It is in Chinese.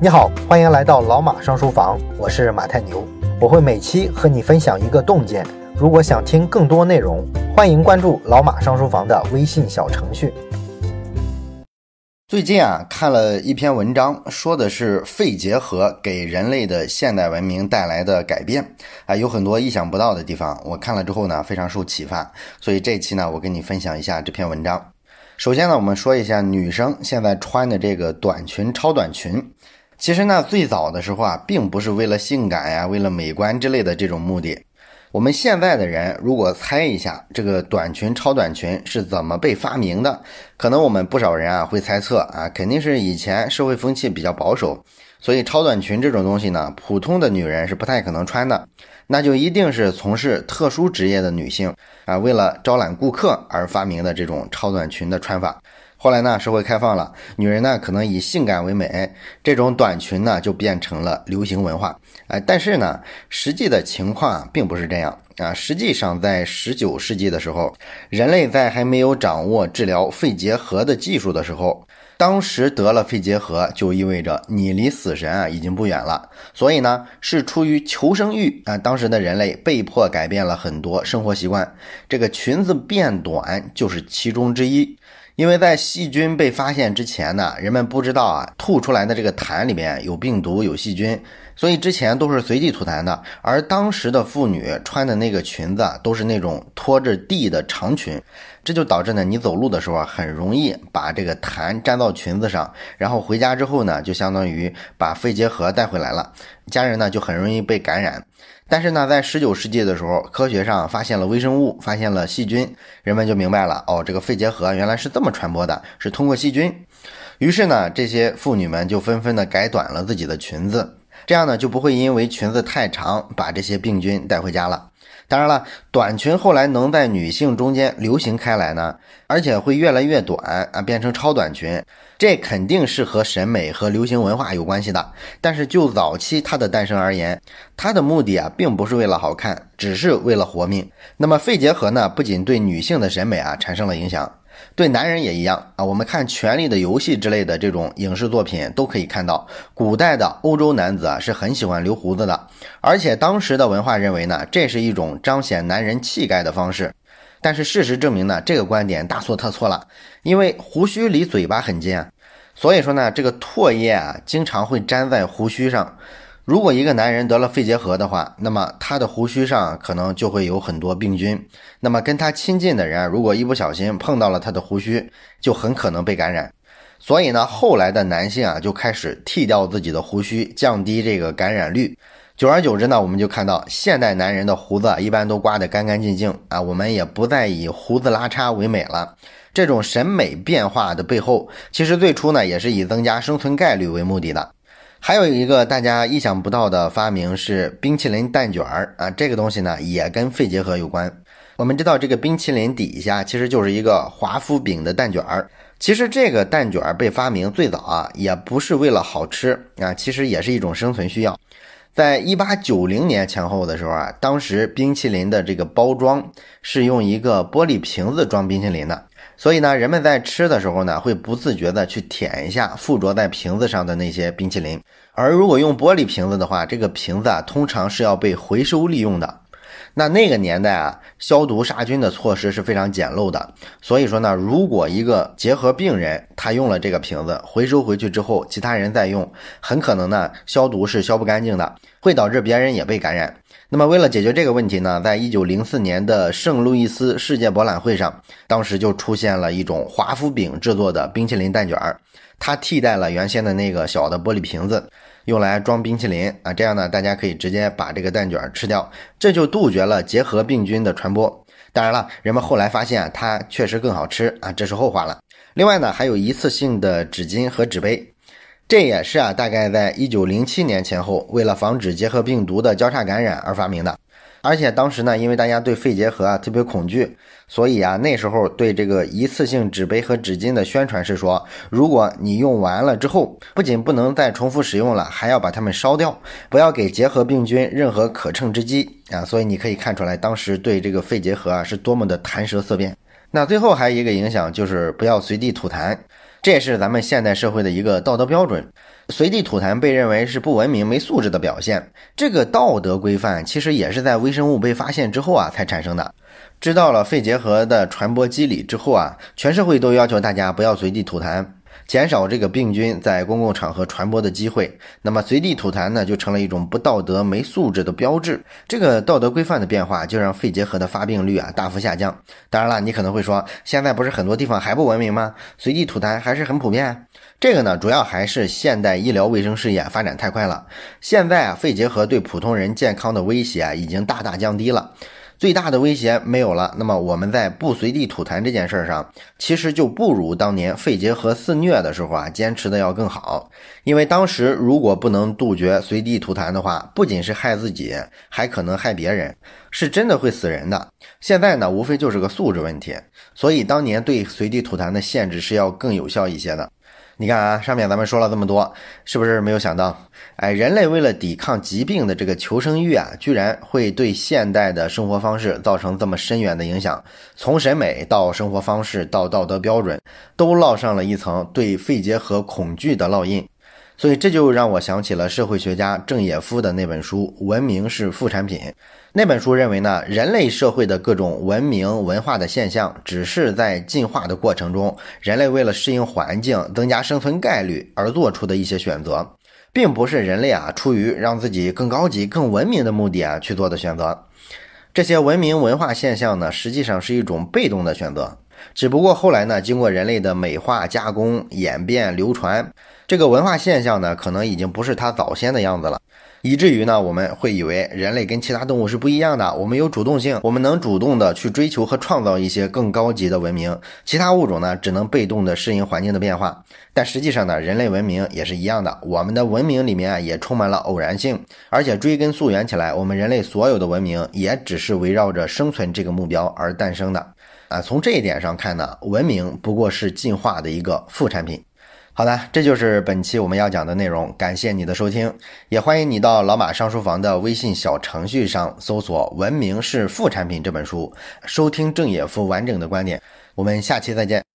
你好，欢迎来到老马上书房，我是马太牛，我会每期和你分享一个洞见。如果想听更多内容，欢迎关注老马上书房的微信小程序。最近啊，看了一篇文章，说的是肺结核给人类的现代文明带来的改变啊，有很多意想不到的地方。我看了之后呢，非常受启发，所以这期呢，我跟你分享一下这篇文章。首先呢，我们说一下女生现在穿的这个短裙、超短裙。其实呢，最早的时候啊，并不是为了性感呀、为了美观之类的这种目的。我们现在的人如果猜一下这个短裙、超短裙是怎么被发明的，可能我们不少人啊会猜测啊，肯定是以前社会风气比较保守，所以超短裙这种东西呢，普通的女人是不太可能穿的，那就一定是从事特殊职业的女性啊，为了招揽顾客而发明的这种超短裙的穿法。后来呢，社会开放了，女人呢可能以性感为美，这种短裙呢就变成了流行文化。哎，但是呢，实际的情况并不是这样啊。实际上，在十九世纪的时候，人类在还没有掌握治疗肺结核的技术的时候，当时得了肺结核就意味着你离死神啊已经不远了。所以呢，是出于求生欲啊，当时的人类被迫改变了很多生活习惯，这个裙子变短就是其中之一。因为在细菌被发现之前呢，人们不知道啊，吐出来的这个痰里面有病毒、有细菌，所以之前都是随地吐痰的。而当时的妇女穿的那个裙子都是那种拖着地的长裙，这就导致呢，你走路的时候啊，很容易把这个痰粘到裙子上，然后回家之后呢，就相当于把肺结核带回来了，家人呢就很容易被感染。但是呢，在十九世纪的时候，科学上发现了微生物，发现了细菌，人们就明白了，哦，这个肺结核原来是这么传播的，是通过细菌。于是呢，这些妇女们就纷纷的改短了自己的裙子，这样呢，就不会因为裙子太长，把这些病菌带回家了。当然了，短裙后来能在女性中间流行开来呢，而且会越来越短啊，变成超短裙，这肯定是和审美和流行文化有关系的。但是就早期它的诞生而言，它的目的啊，并不是为了好看，只是为了活命。那么肺结核呢，不仅对女性的审美啊产生了影响。对男人也一样啊，我们看《权力的游戏》之类的这种影视作品，都可以看到，古代的欧洲男子啊是很喜欢留胡子的，而且当时的文化认为呢，这是一种彰显男人气概的方式。但是事实证明呢，这个观点大错特错了，因为胡须离嘴巴很近，所以说呢，这个唾液啊经常会粘在胡须上。如果一个男人得了肺结核的话，那么他的胡须上可能就会有很多病菌。那么跟他亲近的人，如果一不小心碰到了他的胡须，就很可能被感染。所以呢，后来的男性啊就开始剃掉自己的胡须，降低这个感染率。久而久之呢，我们就看到现代男人的胡子一般都刮得干干净净啊，我们也不再以胡子拉碴为美了。这种审美变化的背后，其实最初呢也是以增加生存概率为目的的。还有一个大家意想不到的发明是冰淇淋蛋卷儿啊，这个东西呢也跟肺结核有关。我们知道这个冰淇淋底下其实就是一个华夫饼的蛋卷儿。其实这个蛋卷儿被发明最早啊，也不是为了好吃啊，其实也是一种生存需要。在一八九零年前后的时候啊，当时冰淇淋的这个包装是用一个玻璃瓶子装冰淇淋的。所以呢，人们在吃的时候呢，会不自觉的去舔一下附着在瓶子上的那些冰淇淋。而如果用玻璃瓶子的话，这个瓶子啊，通常是要被回收利用的。那那个年代啊，消毒杀菌的措施是非常简陋的。所以说呢，如果一个结核病人他用了这个瓶子，回收回去之后，其他人再用，很可能呢，消毒是消不干净的，会导致别人也被感染。那么，为了解决这个问题呢，在一九零四年的圣路易斯世界博览会上，当时就出现了一种华夫饼制作的冰淇淋蛋卷儿，它替代了原先的那个小的玻璃瓶子，用来装冰淇淋啊。这样呢，大家可以直接把这个蛋卷吃掉，这就杜绝了结核病菌的传播。当然了，人们后来发现它确实更好吃啊，这是后话了。另外呢，还有一次性的纸巾和纸杯。这也是啊，大概在一九零七年前后，为了防止结核病毒的交叉感染而发明的。而且当时呢，因为大家对肺结核啊特别恐惧，所以啊那时候对这个一次性纸杯和纸巾的宣传是说，如果你用完了之后，不仅不能再重复使用了，还要把它们烧掉，不要给结核病菌任何可乘之机啊。所以你可以看出来，当时对这个肺结核啊是多么的谈舌色变。那最后还有一个影响就是不要随地吐痰。这也是咱们现代社会的一个道德标准。随地吐痰被认为是不文明、没素质的表现。这个道德规范其实也是在微生物被发现之后啊才产生的。知道了肺结核的传播机理之后啊，全社会都要求大家不要随地吐痰。减少这个病菌在公共场合传播的机会，那么随地吐痰呢，就成了一种不道德、没素质的标志。这个道德规范的变化，就让肺结核的发病率啊大幅下降。当然了，你可能会说，现在不是很多地方还不文明吗？随地吐痰还是很普遍。这个呢，主要还是现代医疗卫生事业发展太快了。现在啊，肺结核对普通人健康的威胁啊，已经大大降低了。最大的威胁没有了，那么我们在不随地吐痰这件事上，其实就不如当年肺结核肆虐的时候啊坚持的要更好。因为当时如果不能杜绝随地吐痰的话，不仅是害自己，还可能害别人，是真的会死人的。现在呢，无非就是个素质问题，所以当年对随地吐痰的限制是要更有效一些的。你看啊，上面咱们说了这么多，是不是没有想到？哎，人类为了抵抗疾病的这个求生欲啊，居然会对现代的生活方式造成这么深远的影响。从审美到生活方式到道德标准，都烙上了一层对肺结核恐惧的烙印。所以这就让我想起了社会学家郑也夫的那本书《文明是副产品》。那本书认为呢，人类社会的各种文明文化的现象，只是在进化的过程中，人类为了适应环境、增加生存概率而做出的一些选择，并不是人类啊出于让自己更高级、更文明的目的啊去做的选择。这些文明文化现象呢，实际上是一种被动的选择。只不过后来呢，经过人类的美化、加工、演变、流传，这个文化现象呢，可能已经不是它早先的样子了。以至于呢，我们会以为人类跟其他动物是不一样的，我们有主动性，我们能主动的去追求和创造一些更高级的文明，其他物种呢只能被动的适应环境的变化。但实际上呢，人类文明也是一样的，我们的文明里面也充满了偶然性，而且追根溯源起来，我们人类所有的文明也只是围绕着生存这个目标而诞生的。啊，从这一点上看呢，文明不过是进化的一个副产品。好的，这就是本期我们要讲的内容。感谢你的收听，也欢迎你到老马上书房的微信小程序上搜索《文明是副产品》这本书，收听郑野夫完整的观点。我们下期再见。